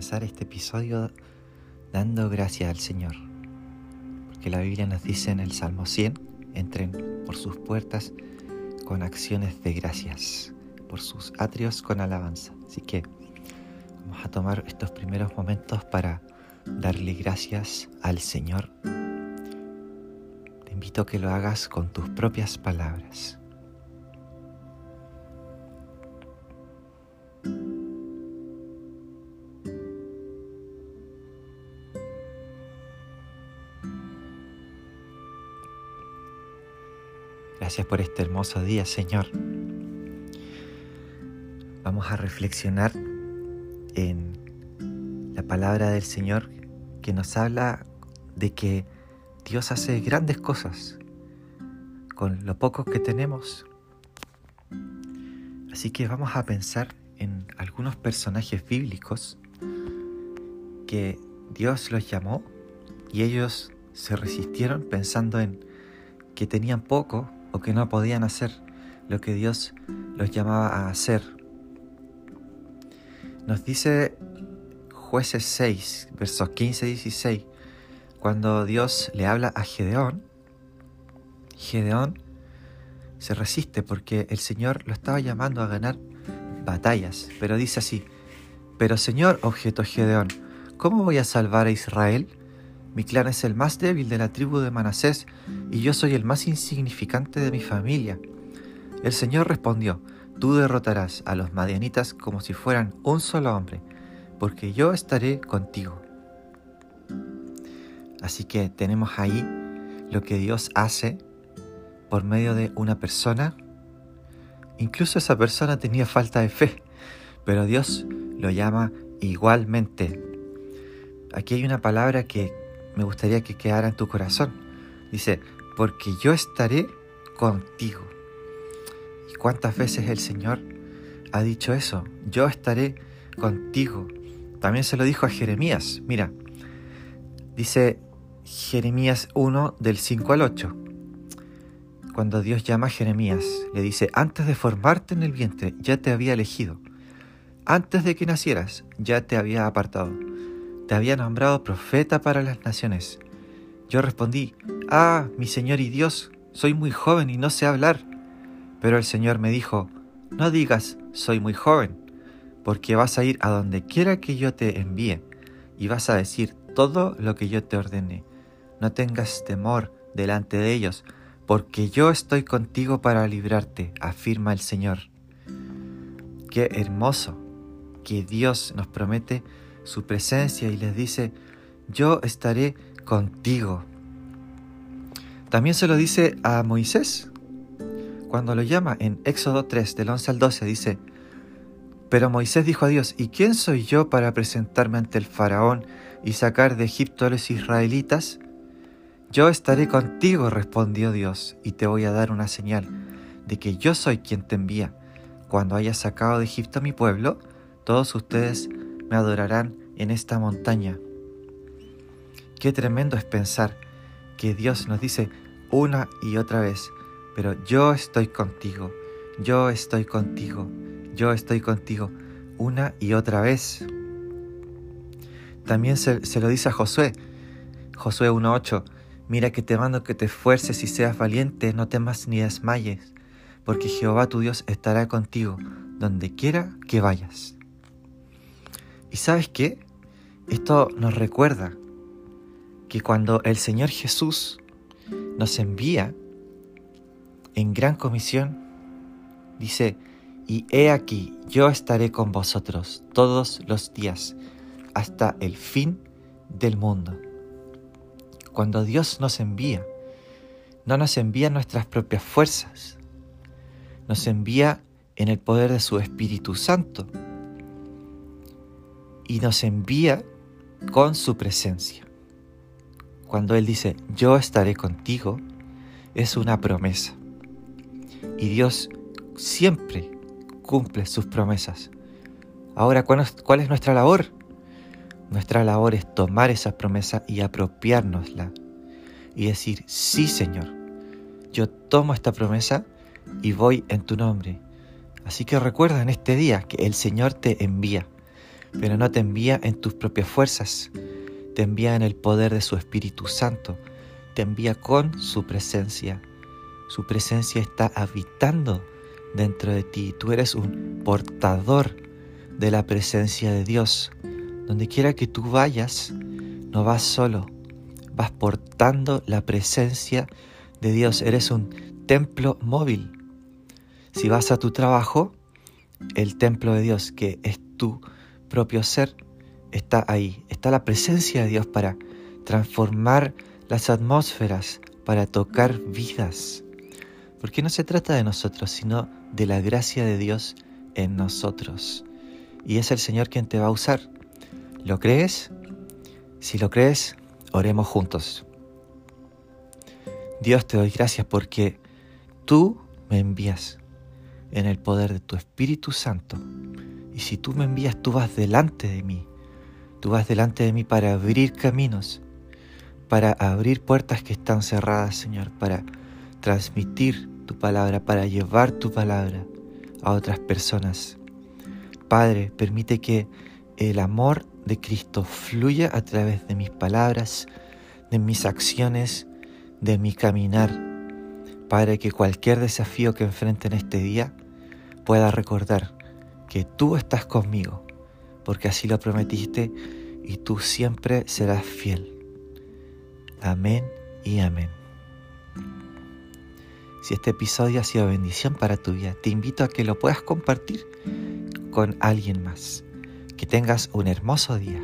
comenzar este episodio dando gracias al Señor. Porque la Biblia nos dice en el Salmo 100, entren por sus puertas con acciones de gracias, por sus atrios con alabanza. Así que vamos a tomar estos primeros momentos para darle gracias al Señor. Te invito a que lo hagas con tus propias palabras. Gracias por este hermoso día, Señor. Vamos a reflexionar en la palabra del Señor que nos habla de que Dios hace grandes cosas con lo poco que tenemos. Así que vamos a pensar en algunos personajes bíblicos que Dios los llamó y ellos se resistieron pensando en que tenían poco o que no podían hacer lo que Dios los llamaba a hacer. Nos dice jueces 6, versos 15 y 16, cuando Dios le habla a Gedeón, Gedeón se resiste porque el Señor lo estaba llamando a ganar batallas, pero dice así, pero Señor, objetó Gedeón, ¿cómo voy a salvar a Israel? Mi clan es el más débil de la tribu de Manasés y yo soy el más insignificante de mi familia. El Señor respondió, Tú derrotarás a los madianitas como si fueran un solo hombre, porque yo estaré contigo. Así que tenemos ahí lo que Dios hace por medio de una persona. Incluso esa persona tenía falta de fe, pero Dios lo llama igualmente. Aquí hay una palabra que me gustaría que quedara en tu corazón. Dice, porque yo estaré contigo. ¿Y cuántas veces el Señor ha dicho eso? Yo estaré contigo. También se lo dijo a Jeremías. Mira, dice Jeremías 1 del 5 al 8. Cuando Dios llama a Jeremías, le dice, antes de formarte en el vientre, ya te había elegido. Antes de que nacieras, ya te había apartado te había nombrado profeta para las naciones. Yo respondí, Ah, mi Señor y Dios, soy muy joven y no sé hablar. Pero el Señor me dijo, No digas, soy muy joven, porque vas a ir a donde quiera que yo te envíe, y vas a decir todo lo que yo te ordene. No tengas temor delante de ellos, porque yo estoy contigo para librarte, afirma el Señor. Qué hermoso que Dios nos promete su presencia y les dice, yo estaré contigo. También se lo dice a Moisés, cuando lo llama en Éxodo 3, del 11 al 12, dice, pero Moisés dijo a Dios, ¿y quién soy yo para presentarme ante el faraón y sacar de Egipto a los israelitas? Yo estaré contigo, respondió Dios, y te voy a dar una señal de que yo soy quien te envía. Cuando hayas sacado de Egipto a mi pueblo, todos ustedes me adorarán en esta montaña. Qué tremendo es pensar que Dios nos dice una y otra vez, pero yo estoy contigo, yo estoy contigo, yo estoy contigo, una y otra vez. También se, lo dice a Josué, Josué 1.8, mira que te mando que te esfuerces y seas valiente, no temas ni desmayes, porque Jehová tu Dios estará contigo donde quiera que vayas. ¿Y sabes qué? Esto nos recuerda que cuando el Señor Jesús nos envía en gran comisión, dice, y he aquí, yo estaré con vosotros todos los días hasta el fin del mundo. Cuando Dios nos envía, no nos envía nuestras propias fuerzas, nos envía en el poder de su Espíritu Santo y nos envía con su presencia. Cuando Él dice, yo estaré contigo, es una promesa. Y Dios siempre cumple sus promesas. Ahora, ¿cuál es nuestra labor? Nuestra labor es tomar esa promesa y apropiárnosla. Y decir, sí Señor, yo tomo esta promesa y voy en tu nombre. Así que recuerda en este día que el Señor te envía pero no te envía en tus propias fuerzas, te envía en el poder de su Espíritu Santo, te envía con su presencia. Su presencia está habitando dentro de ti. Tú eres un portador de la presencia de Dios. Donde quiera que tú vayas, no vas solo, vas portando la presencia de Dios. Eres un templo móvil. Si vas a tu trabajo, el templo de Dios, que es tu propio ser, está ahí. Está la presencia de Dios para transformar las atmósferas, para tocar vidas. Porque no se trata de nosotros, sino de la gracia de Dios en nosotros. Y es el Señor quien te va a usar. ¿Lo crees? Si lo crees, oremos juntos. Dios te doy gracias porque tú me envías en el poder de tu Espíritu Santo. Y si tú me envías, tú vas delante de mí. Tú vas delante de mí para abrir caminos, para abrir puertas que están cerradas, Señor, para transmitir tu palabra, para llevar tu palabra a otras personas. Padre, permite que el amor de Cristo fluya a través de mis palabras, de mis acciones, de mi caminar. Padre, que cualquier desafío que enfrente en este día pueda recordar que tú estás conmigo, porque así lo prometiste y tú siempre serás fiel. Amén y amén. Si este episodio ha sido bendición para tu vida, te invito a que lo puedas compartir con alguien más. Que tengas un hermoso día.